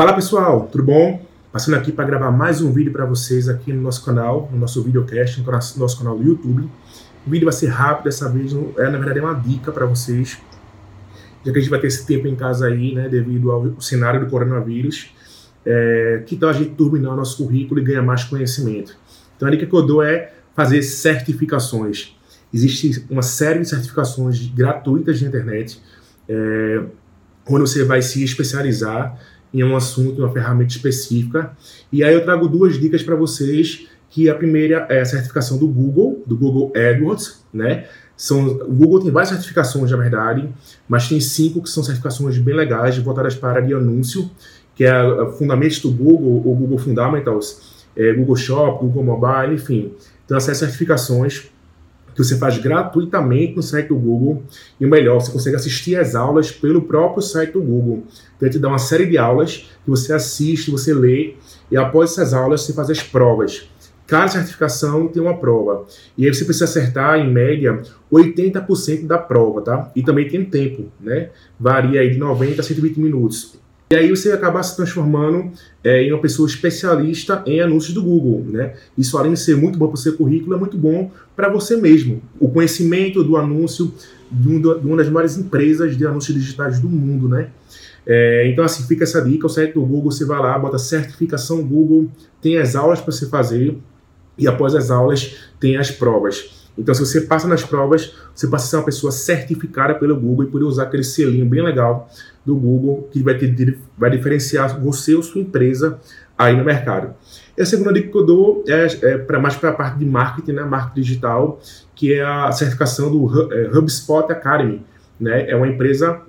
Fala pessoal, tudo bom? Passando aqui para gravar mais um vídeo para vocês aqui no nosso canal, no nosso videocast, no nosso canal do YouTube. O vídeo vai ser rápido dessa vez, é na verdade é uma dica para vocês, já que a gente vai ter esse tempo em casa aí, né, devido ao cenário do coronavírus. É, que tal a gente turbinar o nosso currículo e ganhar mais conhecimento? Então a dica que eu dou é fazer certificações. Existe uma série de certificações gratuitas na internet, é, onde você vai se especializar em um assunto, em uma ferramenta específica. E aí eu trago duas dicas para vocês, que a primeira é a certificação do Google, do Google AdWords, né? São, o Google tem várias certificações, na verdade, mas tem cinco que são certificações bem legais, voltadas para área de anúncio, que é Fundamentos do Google, ou Google Fundamentals, é, Google Shop, Google Mobile, enfim. Então, essas certificações que você faz gratuitamente no site do Google. E o melhor, você consegue assistir as aulas pelo próprio site do Google. Então, ele te dá uma série de aulas que você assiste, você lê, e após essas aulas você faz as provas. Cada certificação tem uma prova. E aí você precisa acertar, em média, 80% da prova, tá? E também tem tempo, né? Varia aí de 90 a 120 minutos. E aí você acaba se transformando é, em uma pessoa especialista em anúncios do Google, né? Isso além de ser muito bom para o seu currículo, é muito bom para você mesmo. O conhecimento do anúncio de, uma das maiores empresas de anúncios digitais do mundo, né? É, então assim, fica essa dica, o site do Google, você vai lá, bota certificação Google, tem as aulas para você fazer e após as aulas tem as provas. Então, se você passa nas provas, você passa a ser uma pessoa certificada pelo Google e poder usar aquele selinho bem legal do Google que vai, ter, vai diferenciar você ou sua empresa aí no mercado. E a segunda dica que eu dou é, é para mais para a parte de marketing, né, marketing digital, que é a certificação do é, HubSpot Academy. Né? É uma empresa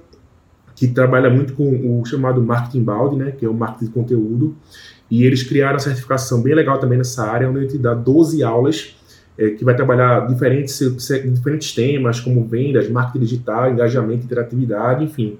que trabalha muito com o chamado marketing balde, né, que é o marketing de conteúdo, e eles criaram a certificação bem legal também nessa área, onde ele te dá 12 aulas é, que vai trabalhar diferentes, diferentes temas, como vendas, marketing digital, engajamento, interatividade, enfim.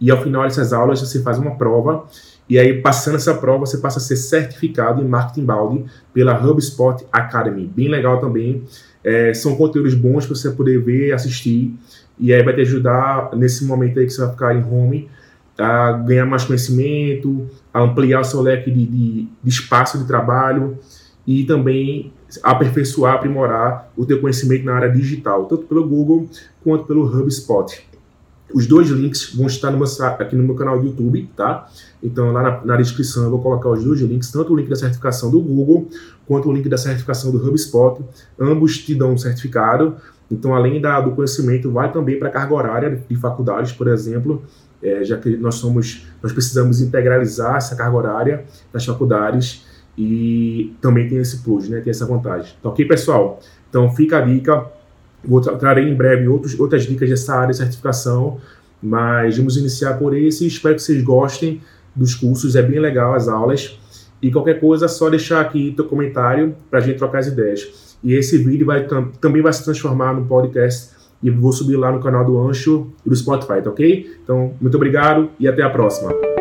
E ao final dessas aulas você faz uma prova, e aí passando essa prova você passa a ser certificado em marketing balde pela HubSpot Academy. Bem legal também. É, são conteúdos bons para você poder ver, assistir, e aí vai te ajudar nesse momento aí que você vai ficar em home a ganhar mais conhecimento, a ampliar o seu leque de, de, de espaço de trabalho e também aperfeiçoar, aprimorar o teu conhecimento na área digital, tanto pelo Google quanto pelo HubSpot. Os dois links vão estar no meu, aqui no meu canal do YouTube, tá? Então, lá na, na, descrição eu vou colocar os dois links, tanto o link da certificação do Google, quanto o link da certificação do HubSpot. Ambos te dão um certificado. Então, além da, do conhecimento, vai também para a carga horária de faculdades, por exemplo, é, já que nós somos, nós precisamos integralizar essa carga horária das faculdades e também tem esse plus, né? Tem essa vantagem. Então, ok, pessoal? Então, fica a dica. Vou tra trarei em breve outros, outras dicas dessa área de certificação, mas vamos iniciar por esse. Espero que vocês gostem dos cursos, é bem legal as aulas. E qualquer coisa, só deixar aqui teu comentário para a gente trocar as ideias. E esse vídeo vai, também vai se transformar no podcast e vou subir lá no canal do Ancho e do Spotify, tá ok? Então, muito obrigado e até a próxima.